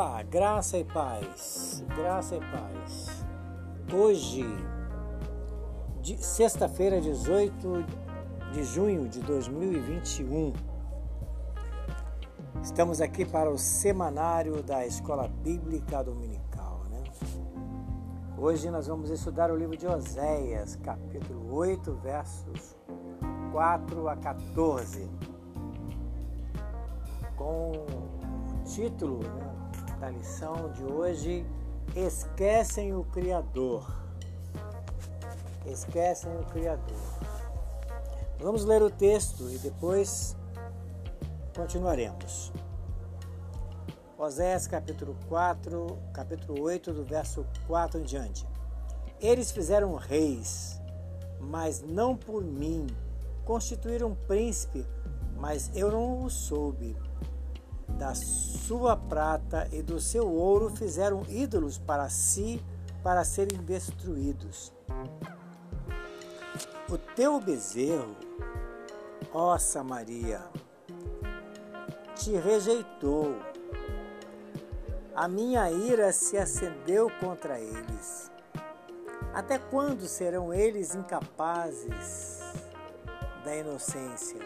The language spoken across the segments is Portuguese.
Olá, graça e paz, graça e paz. Hoje, sexta-feira, 18 de junho de 2021, estamos aqui para o semanário da Escola Bíblica Dominical. Né? Hoje nós vamos estudar o livro de Oséias, capítulo 8, versos 4 a 14, com o título né, da lição de hoje: Esquecem o Criador. Esquecem o Criador. Vamos ler o texto e depois continuaremos. Osés capítulo 4, capítulo 8, do verso 4 em diante. Eles fizeram reis, mas não por mim. Constituíram príncipe, mas eu não o soube da sua prata e do seu ouro fizeram ídolos para si, para serem destruídos. O teu bezerro, ó Samaria, te rejeitou. A minha ira se acendeu contra eles. Até quando serão eles incapazes da inocência?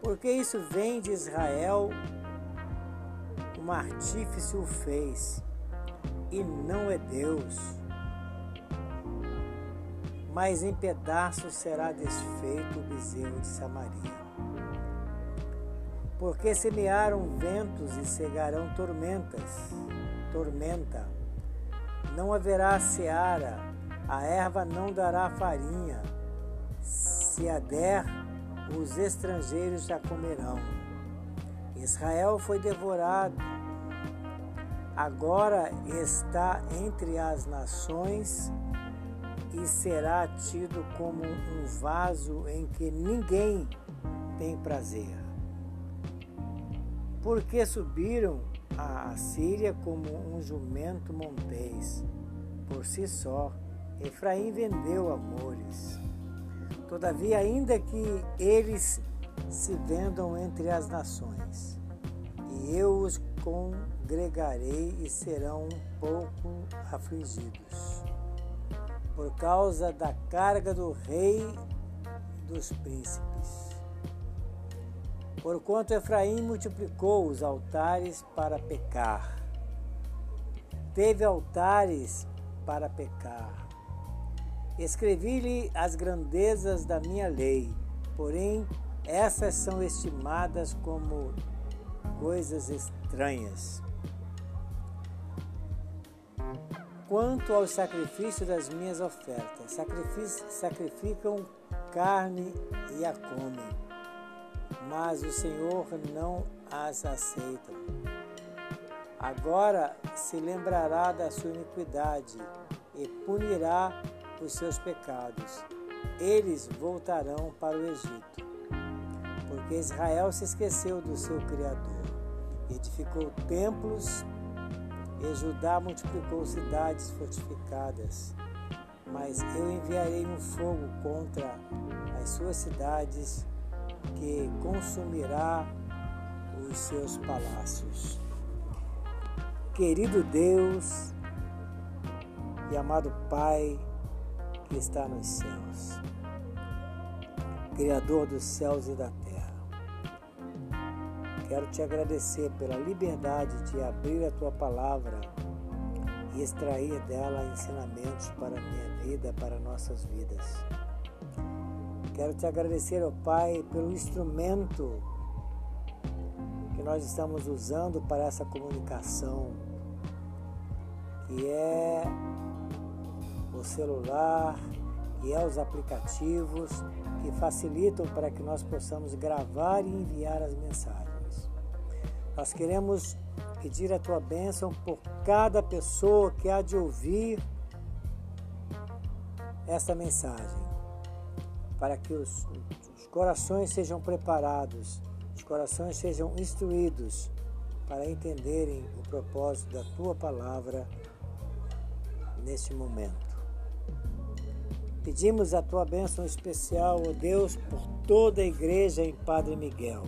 Porque isso vem de Israel, um artífice o fez, e não é Deus. Mas em pedaços será desfeito o bezerro de Samaria. Porque semearam ventos e cegarão tormentas, tormenta. Não haverá seara, a erva não dará farinha. Se a der, os estrangeiros já comerão. Israel foi devorado, agora está entre as nações e será tido como um vaso em que ninguém tem prazer. Porque subiram a Síria como um jumento montês, por si só, Efraim vendeu amores. Todavia, ainda que eles se vendam entre as nações, e eu os congregarei e serão um pouco afligidos, por causa da carga do rei dos príncipes. Porquanto Efraim multiplicou os altares para pecar, teve altares para pecar, Escrevi-lhe as grandezas da minha lei, porém essas são estimadas como coisas estranhas. Quanto ao sacrifício das minhas ofertas, sacrificam carne e a comem, mas o Senhor não as aceita. Agora se lembrará da sua iniquidade e punirá os seus pecados. Eles voltarão para o Egito. Porque Israel se esqueceu do seu Criador, edificou templos e Judá multiplicou cidades fortificadas. Mas eu enviarei um fogo contra as suas cidades que consumirá os seus palácios. Querido Deus e amado Pai, que está nos céus, Criador dos céus e da. Quero te agradecer pela liberdade de abrir a tua palavra e extrair dela ensinamentos para a minha vida, para nossas vidas. Quero te agradecer, ó Pai, pelo instrumento que nós estamos usando para essa comunicação, que é o celular e aos aplicativos que facilitam para que nós possamos gravar e enviar as mensagens. Nós queremos pedir a tua bênção por cada pessoa que há de ouvir esta mensagem, para que os, os corações sejam preparados, os corações sejam instruídos para entenderem o propósito da tua palavra neste momento. Pedimos a tua bênção especial, ó Deus, por toda a igreja em Padre Miguel.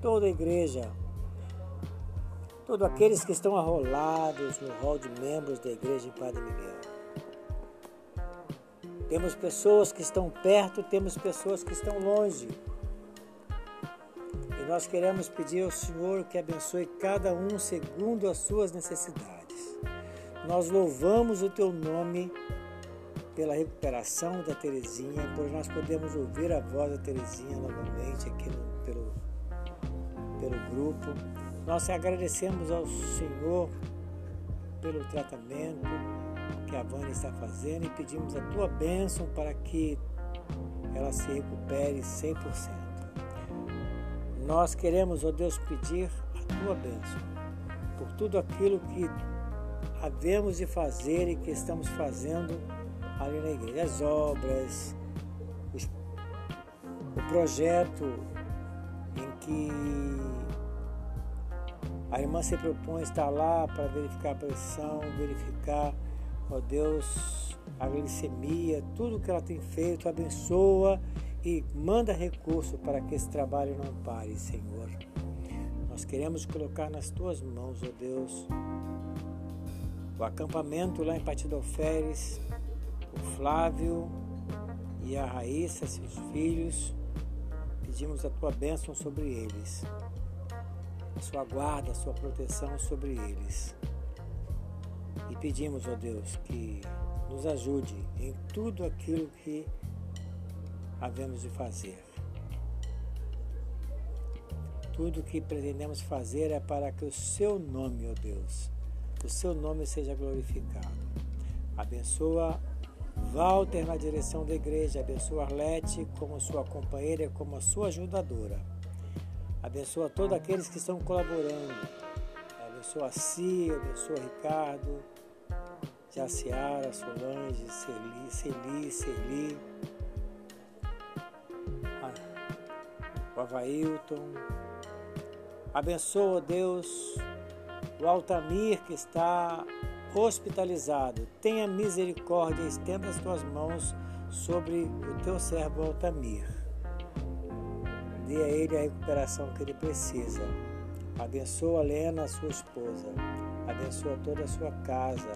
Toda a igreja todos aqueles que estão arrolados no hall de membros da igreja em Padre Miguel. Temos pessoas que estão perto, temos pessoas que estão longe. E nós queremos pedir ao Senhor que abençoe cada um segundo as suas necessidades. Nós louvamos o teu nome pela recuperação da Terezinha, por nós podemos ouvir a voz da Terezinha novamente aqui no, pelo, pelo grupo. Nós agradecemos ao Senhor pelo tratamento que a Vânia está fazendo e pedimos a tua bênção para que ela se recupere 100%. Nós queremos, ó Deus, pedir a tua bênção por tudo aquilo que havemos de fazer e que estamos fazendo ali na igreja. As obras, os, o projeto em que a irmã se propõe estar lá para verificar a pressão, verificar, ó Deus, a glicemia, tudo que ela tem feito, abençoa e manda recurso para que esse trabalho não pare, Senhor. Nós queremos colocar nas tuas mãos, ó Deus, o acampamento lá em Patidoféres, o Flávio e a Raíssa, seus filhos, pedimos a tua bênção sobre eles, sua guarda, sua proteção sobre eles. E pedimos, ó Deus, que nos ajude em tudo aquilo que havemos de fazer. Tudo que pretendemos fazer é para que o seu nome, ó Deus, o seu nome seja glorificado. Abençoa Walter na direção da igreja, abençoa Arlete como sua companheira como sua ajudadora. Abençoa todos aqueles que estão colaborando. Abençoa a Cia, abençoa Ricardo, Jaciara, Solange, Celi, Celi, Celi, o Availton. Abençoa, Deus, o Altamir que está hospitalizado, tenha misericórdia estenda as tuas mãos sobre o teu servo Altamir. Dê a ele a recuperação que ele precisa. Abençoa Lena, sua esposa. Abençoa toda a sua casa.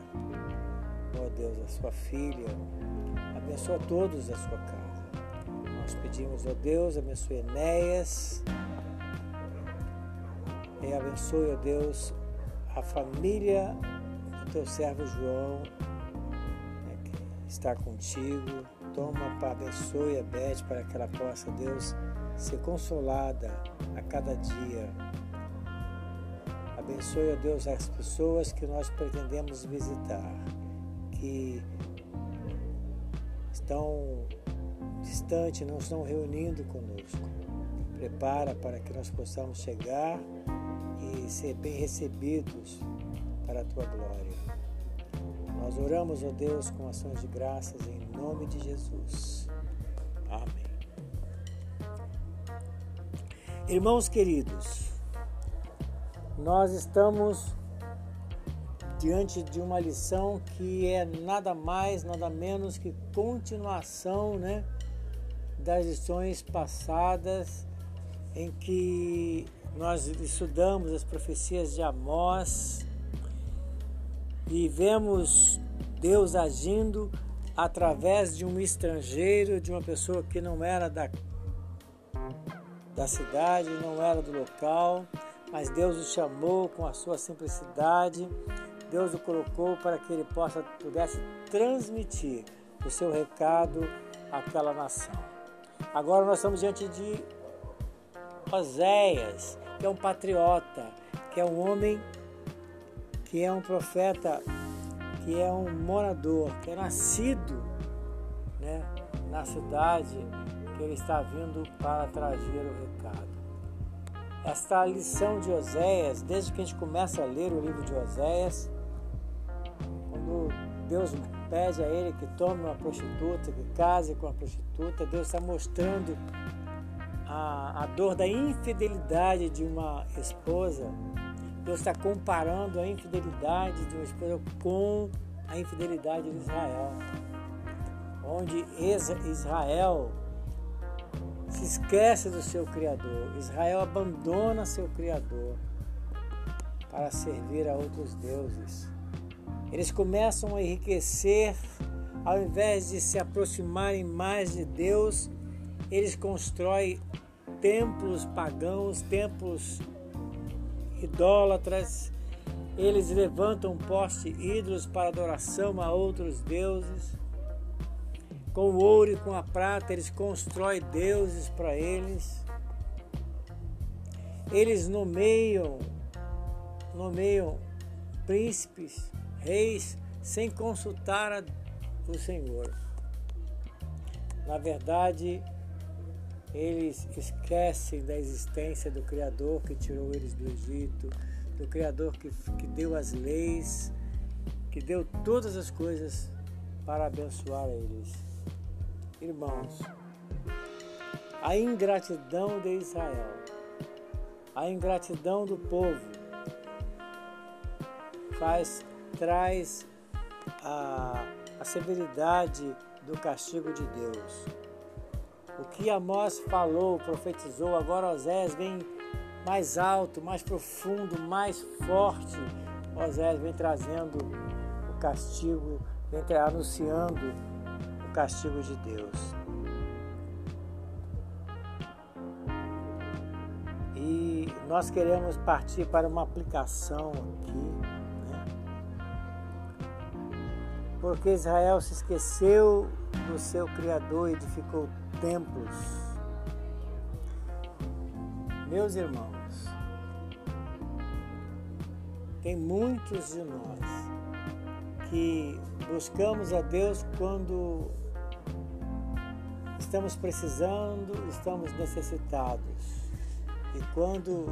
Oh Deus, a sua filha. Abençoa todos a sua casa. Nós pedimos, ó oh Deus, abençoe Enéas. E abençoe, ó oh Deus, a família teu servo João né, que está contigo. Toma, abençoe a Beth para que ela possa, Deus, ser consolada a cada dia. Abençoe, ó Deus, as pessoas que nós pretendemos visitar, que estão distantes, não estão reunindo conosco. Prepara para que nós possamos chegar e ser bem recebidos para a tua glória. Nós oramos, ó Deus, com ações de graças em nome de Jesus. Amém. Irmãos queridos, nós estamos diante de uma lição que é nada mais, nada menos que continuação, né, das lições passadas em que nós estudamos as profecias de Amós e vemos Deus agindo através de um estrangeiro, de uma pessoa que não era da, da cidade, não era do local, mas Deus o chamou com a sua simplicidade, Deus o colocou para que ele possa, pudesse transmitir o seu recado àquela nação. Agora nós estamos diante de Oséias, que é um patriota, que é um homem que é um profeta, que é um morador, que é nascido né, na cidade ele está vindo para trazer o recado. Esta lição de Oséias, desde que a gente começa a ler o livro de Oséias, quando Deus pede a ele que tome uma prostituta, que case com uma prostituta, Deus está mostrando a, a dor da infidelidade de uma esposa Deus está comparando a infidelidade de uma esposa com a infidelidade de Israel, onde Israel se esquece do seu Criador, Israel abandona seu Criador. para servir a outros deuses. Eles começam a enriquecer, ao invés de se aproximarem mais de Deus, eles constroem templos pagãos, templos idólatras, eles levantam poste ídolos para adoração a outros deuses. Com o ouro e com a prata, eles constroem deuses para eles. Eles nomeiam, nomeiam príncipes, reis, sem consultar a, o Senhor. Na verdade, eles esquecem da existência do Criador que tirou eles do Egito, do Criador que, que deu as leis, que deu todas as coisas para abençoar eles. Irmãos, a ingratidão de Israel, a ingratidão do povo, faz, traz a, a severidade do castigo de Deus. O que Amós falou, profetizou, agora Osés vem mais alto, mais profundo, mais forte. Osés vem trazendo o castigo, vem anunciando castigo de Deus. E nós queremos partir para uma aplicação aqui, né? porque Israel se esqueceu do seu Criador e edificou templos. Meus irmãos, tem muitos de nós que buscamos a Deus quando estamos precisando, estamos necessitados. E quando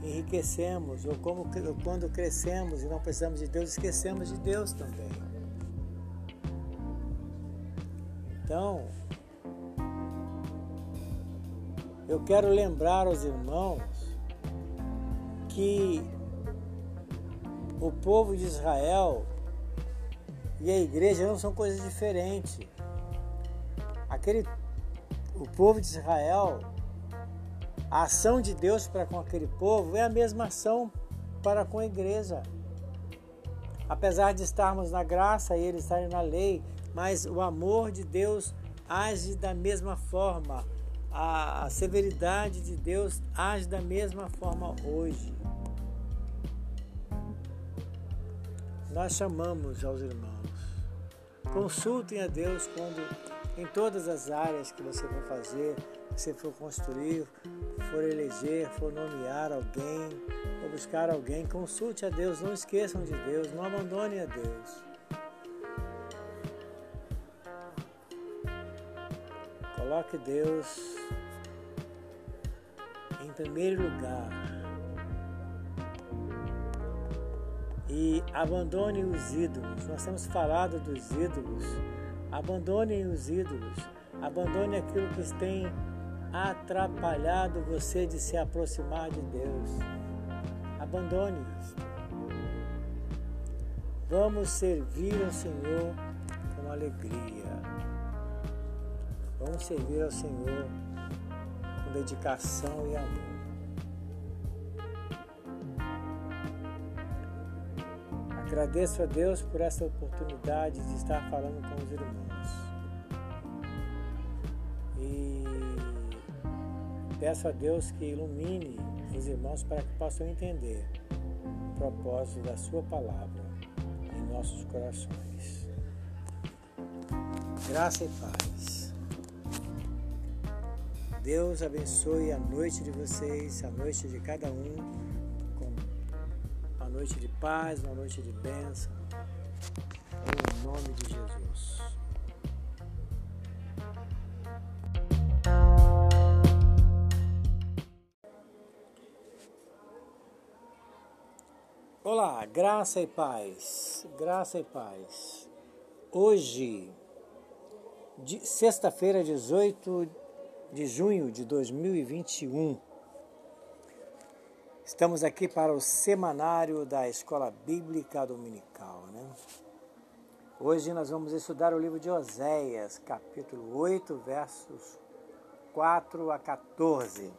enriquecemos, ou, como, ou quando crescemos e não precisamos de Deus, esquecemos de Deus também. Então, eu quero lembrar aos irmãos que o povo de Israel e a igreja não são coisas diferentes. Aquele, o povo de Israel, a ação de Deus para com aquele povo é a mesma ação para com a igreja. Apesar de estarmos na graça e eles estarem na lei, mas o amor de Deus age da mesma forma a severidade de Deus age da mesma forma hoje. Nós chamamos aos irmãos. Consultem a Deus quando, em todas as áreas que você for fazer, você for construir, for eleger, for nomear alguém, for buscar alguém, consulte a Deus, não esqueçam de Deus, não abandonem a Deus. Coloque Deus em primeiro lugar. E abandone os ídolos. Nós temos falado dos ídolos. Abandonem os ídolos. Abandone aquilo que tem atrapalhado você de se aproximar de Deus. Abandone-os. Vamos servir ao Senhor com alegria. Vamos servir ao Senhor com dedicação e amor. Agradeço a Deus por essa oportunidade de estar falando com os irmãos. E peço a Deus que ilumine os irmãos para que possam entender o propósito da Sua palavra em nossos corações. Graça e paz. Deus abençoe a noite de vocês, a noite de cada um, noite de paz, uma noite de bênção, em nome de Jesus. Olá, graça e paz, graça e paz. Hoje, sexta-feira, 18 de junho de 2021. Estamos aqui para o semanário da Escola Bíblica Dominical. Né? Hoje nós vamos estudar o livro de Oséias, capítulo 8, versos 4 a 14,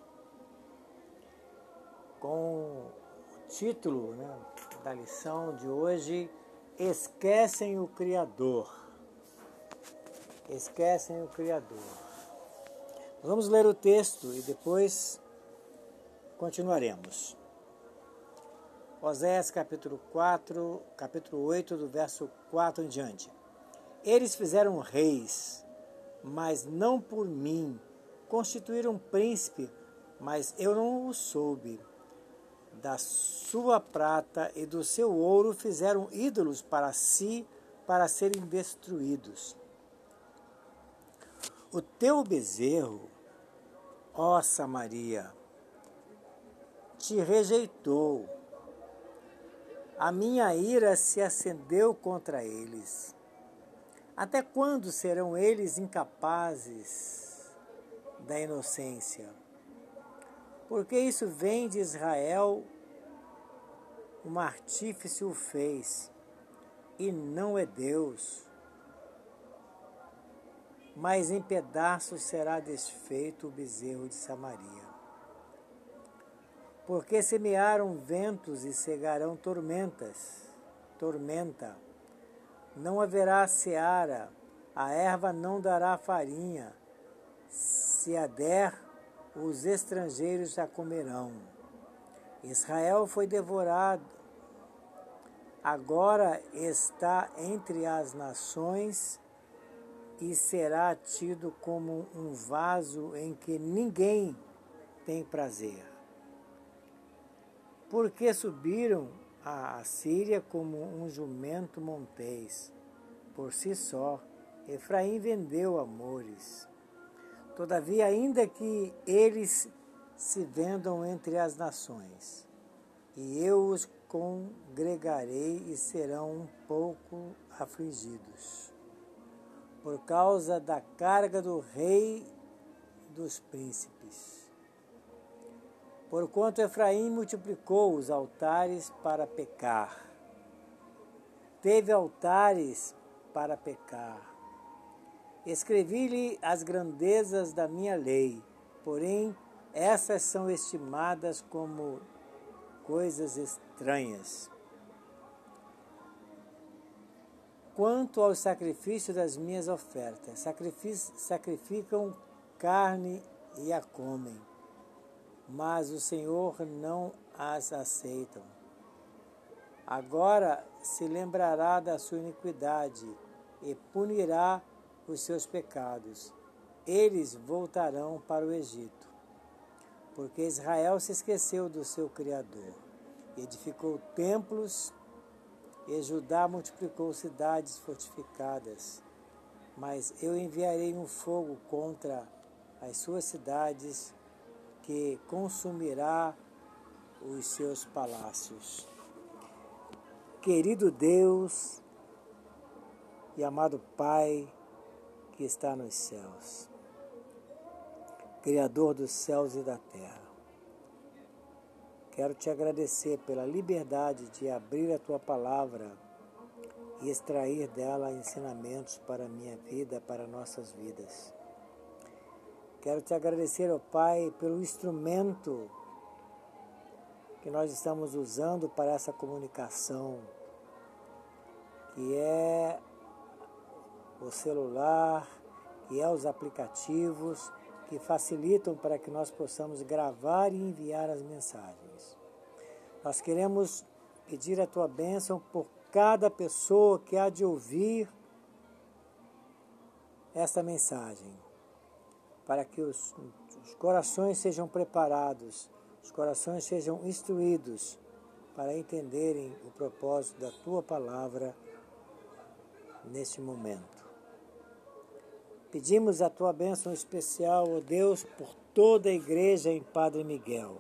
com o título né, da lição de hoje: Esquecem o Criador. Esquecem o Criador. Vamos ler o texto e depois continuaremos. Oséias capítulo 4, capítulo 8, do verso 4 em diante. Eles fizeram reis, mas não por mim, constituíram príncipe, mas eu não o soube da sua prata e do seu ouro fizeram ídolos para si, para serem destruídos. O teu bezerro, ó Samaria, te rejeitou. A minha ira se acendeu contra eles. Até quando serão eles incapazes da inocência? Porque isso vem de Israel, um artífice o fez, e não é Deus. Mas em pedaços será desfeito o bezerro de Samaria. Porque semearam ventos e cegarão tormentas, tormenta. Não haverá seara, a erva não dará farinha. Se a der, os estrangeiros a comerão. Israel foi devorado, agora está entre as nações e será tido como um vaso em que ninguém tem prazer. Porque subiram a Síria como um jumento montês, por si só, Efraim vendeu amores. Todavia, ainda que eles se vendam entre as nações, e eu os congregarei e serão um pouco afligidos, por causa da carga do rei dos príncipes. Porquanto Efraim multiplicou os altares para pecar, teve altares para pecar, Escrevi-lhe as grandezas da minha lei, porém essas são estimadas como coisas estranhas. Quanto ao sacrifício das minhas ofertas, sacrificam carne e a comem, mas o Senhor não as aceitam. Agora se lembrará da sua iniquidade e punirá os seus pecados. Eles voltarão para o Egito. Porque Israel se esqueceu do seu Criador, edificou templos e Judá multiplicou cidades fortificadas. Mas eu enviarei um fogo contra as suas cidades que consumirá os seus palácios. Querido Deus e amado Pai, que está nos céus, Criador dos céus e da terra. Quero te agradecer pela liberdade de abrir a tua palavra e extrair dela ensinamentos para a minha vida, para nossas vidas. Quero te agradecer, ó Pai, pelo instrumento que nós estamos usando para essa comunicação, que é o celular, que é os aplicativos que facilitam para que nós possamos gravar e enviar as mensagens. Nós queremos pedir a tua bênção por cada pessoa que há de ouvir esta mensagem, para que os, os corações sejam preparados, os corações sejam instruídos para entenderem o propósito da tua palavra neste momento. Pedimos a tua bênção especial, ó Deus, por toda a igreja em Padre Miguel.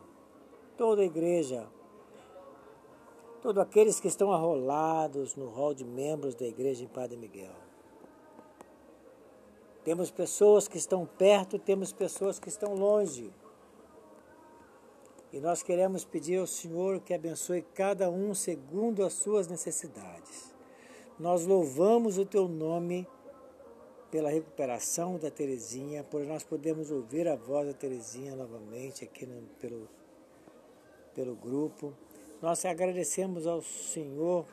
Toda a igreja. Todos aqueles que estão arrolados no hall de membros da igreja em Padre Miguel. Temos pessoas que estão perto, temos pessoas que estão longe. E nós queremos pedir ao Senhor que abençoe cada um segundo as suas necessidades. Nós louvamos o teu nome pela recuperação da Terezinha, por nós podemos ouvir a voz da Terezinha novamente aqui no, pelo, pelo grupo. Nós agradecemos ao Senhor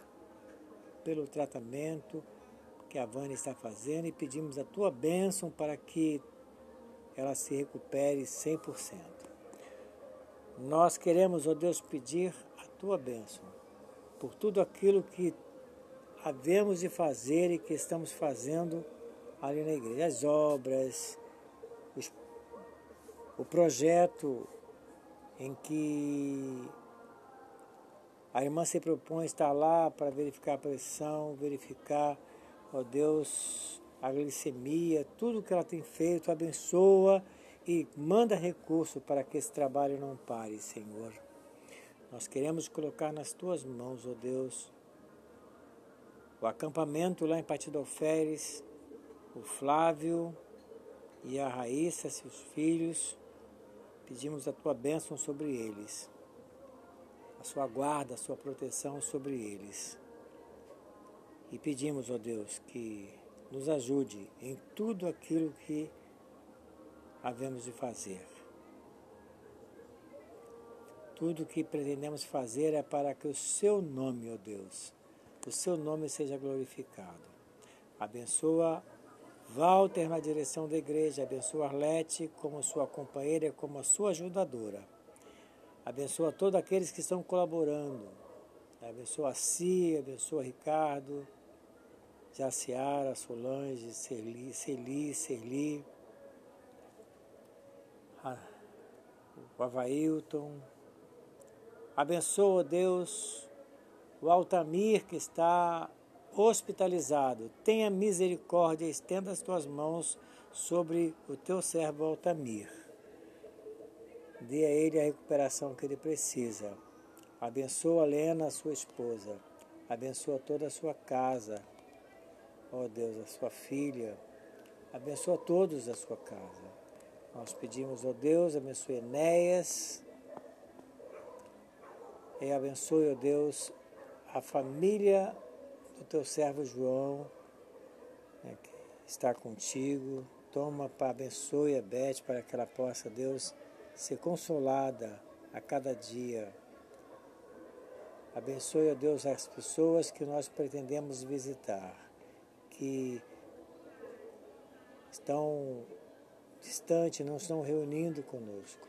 pelo tratamento que a Vânia está fazendo e pedimos a tua bênção para que ela se recupere 100%. Nós queremos, ó Deus, pedir a tua bênção por tudo aquilo que havemos de fazer e que estamos fazendo ali na igreja. As obras, os, o projeto em que a irmã se propõe estar lá para verificar a pressão, verificar, ó Deus, a glicemia, tudo que ela tem feito, abençoa e manda recurso para que esse trabalho não pare, Senhor. Nós queremos colocar nas tuas mãos, ó Deus, o acampamento lá em Patidoféres, o Flávio e a Raíssa, seus filhos, pedimos a tua bênção sobre eles, a sua guarda, a sua proteção sobre eles. E pedimos, ó Deus, que nos ajude em tudo aquilo que havemos de fazer. Tudo que pretendemos fazer é para que o seu nome, ó Deus, o seu nome seja glorificado. Abençoa Walter na direção da igreja, abençoa Arlete como sua companheira como a sua ajudadora. Abençoa todos aqueles que estão colaborando. Abençoa a Cia, abençoa Ricardo, Jaciara, Solange, Celi, Celi, Celi, o Availton. Abençoa, Deus, o Altamir que está hospitalizado. Tenha misericórdia, estenda as tuas mãos sobre o teu servo Altamir. Dê a ele a recuperação que ele precisa. Abençoa Lena, sua esposa. Abençoa toda a sua casa. Ó oh Deus, a sua filha. Abençoa todos da sua casa. Nós pedimos, ó oh Deus, abençoe Enéas. E abençoe, ó oh Deus, a família do teu servo João, né, que está contigo. Toma, para abençoe a Beth para que ela possa, Deus, ser consolada a cada dia. Abençoe, ó Deus, as pessoas que nós pretendemos visitar, que estão distantes, não estão reunindo conosco.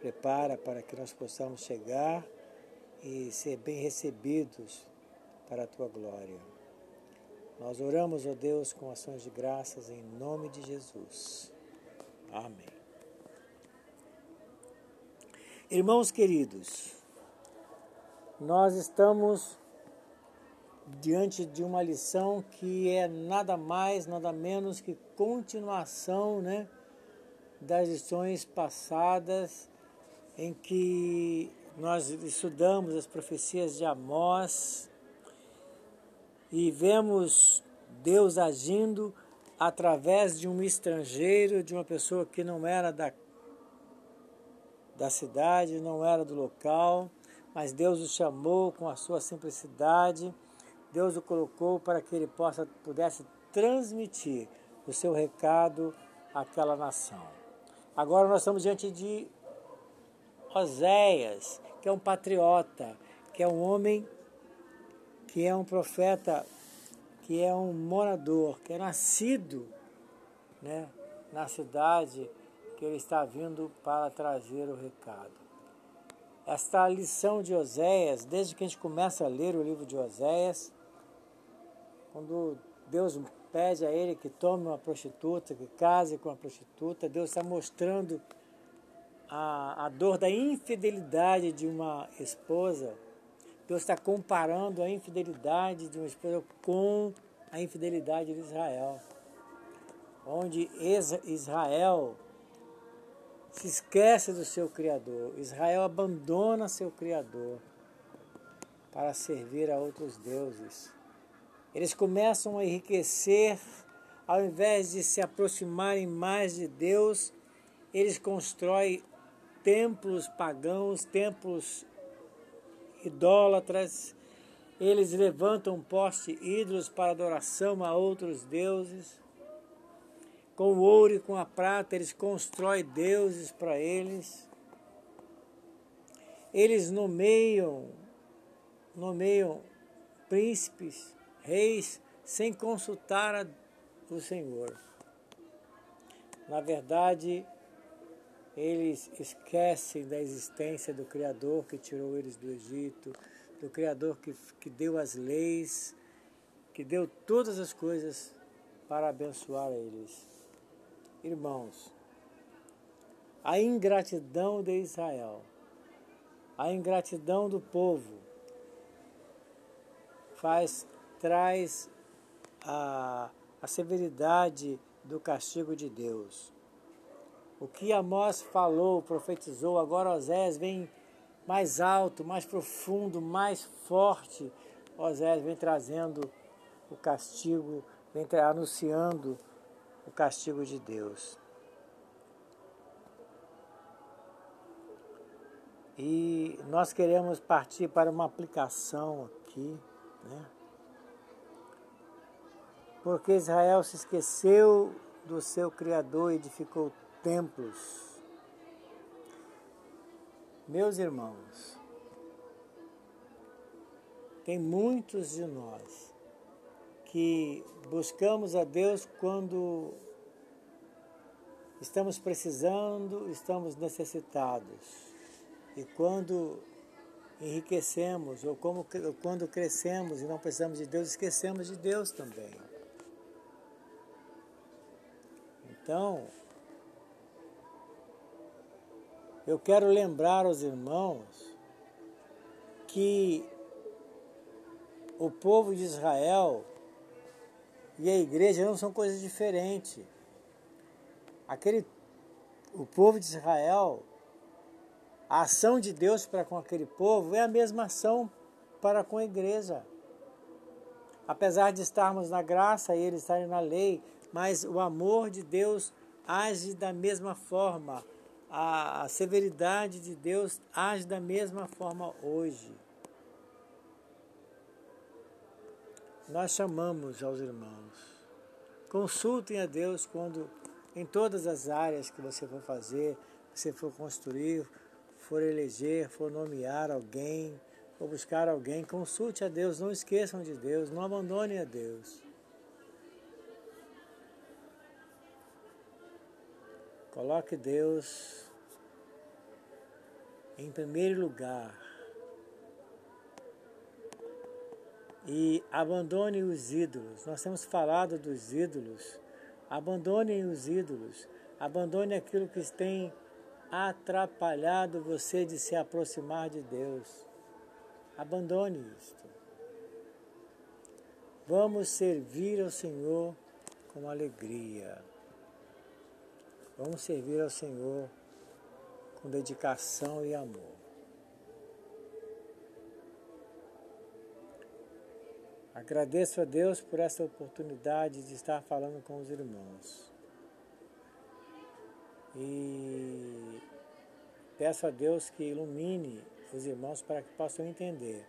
Prepara para que nós possamos chegar e ser bem recebidos para a tua glória. Nós oramos, ó Deus, com ações de graças em nome de Jesus. Amém. Irmãos queridos, nós estamos diante de uma lição que é nada mais, nada menos que continuação, né, das lições passadas em que nós estudamos as profecias de Amós e vemos Deus agindo através de um estrangeiro, de uma pessoa que não era da, da cidade, não era do local, mas Deus o chamou com a sua simplicidade, Deus o colocou para que ele possa, pudesse transmitir o seu recado àquela nação. Agora nós estamos diante de Oséias, que é um patriota, que é um homem que é um profeta, que é um morador, que é nascido né, na cidade que ele está vindo para trazer o recado. Esta lição de Oséias, desde que a gente começa a ler o livro de Oséias, quando Deus pede a ele que tome uma prostituta, que case com uma prostituta, Deus está mostrando a, a dor da infidelidade de uma esposa, Deus está comparando a infidelidade de uma esposa com a infidelidade de Israel. Onde Israel se esquece do seu Criador, Israel abandona seu Criador para servir a outros deuses. Eles começam a enriquecer, ao invés de se aproximarem mais de Deus, eles constroem templos pagãos, templos idólatras, eles levantam poste ídolos para adoração a outros deuses. Com o ouro e com a prata, eles constroem deuses para eles. Eles nomeiam nomeiam príncipes, reis, sem consultar o Senhor. Na verdade, eles esquecem da existência do Criador que tirou eles do Egito, do Criador que, que deu as leis, que deu todas as coisas para abençoar eles. Irmãos, a ingratidão de Israel, a ingratidão do povo, faz, traz a, a severidade do castigo de Deus. O que Amós falou, profetizou, agora Osés vem mais alto, mais profundo, mais forte. Osés vem trazendo o castigo, vem anunciando o castigo de Deus. E nós queremos partir para uma aplicação aqui, né? Porque Israel se esqueceu do seu Criador e edificou templos. Meus irmãos, tem muitos de nós que buscamos a Deus quando estamos precisando, estamos necessitados. E quando enriquecemos, ou como, quando crescemos e não precisamos de Deus, esquecemos de Deus também. Então, eu quero lembrar aos irmãos que o povo de Israel e a igreja não são coisas diferentes. Aquele, o povo de Israel, a ação de Deus para com aquele povo é a mesma ação para com a igreja. Apesar de estarmos na graça e eles estarem na lei, mas o amor de Deus age da mesma forma a, a severidade de Deus age da mesma forma hoje. Nós chamamos aos irmãos. Consultem a Deus quando, em todas as áreas que você for fazer, você for construir, for eleger, for nomear alguém, for buscar alguém, consulte a Deus, não esqueçam de Deus, não abandonem a Deus. Coloque Deus em primeiro lugar e abandone os ídolos. Nós temos falado dos ídolos. Abandonem os ídolos. Abandone aquilo que tem atrapalhado você de se aproximar de Deus. Abandone isto. Vamos servir ao Senhor com alegria. Vamos servir ao Senhor com dedicação e amor. Agradeço a Deus por essa oportunidade de estar falando com os irmãos. E peço a Deus que ilumine os irmãos para que possam entender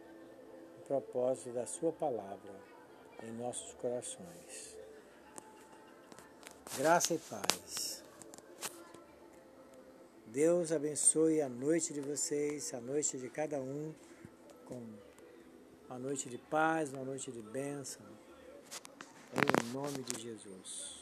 o propósito da Sua palavra em nossos corações. Graça e paz. Deus abençoe a noite de vocês, a noite de cada um, com uma noite de paz, uma noite de bênção. Em nome de Jesus.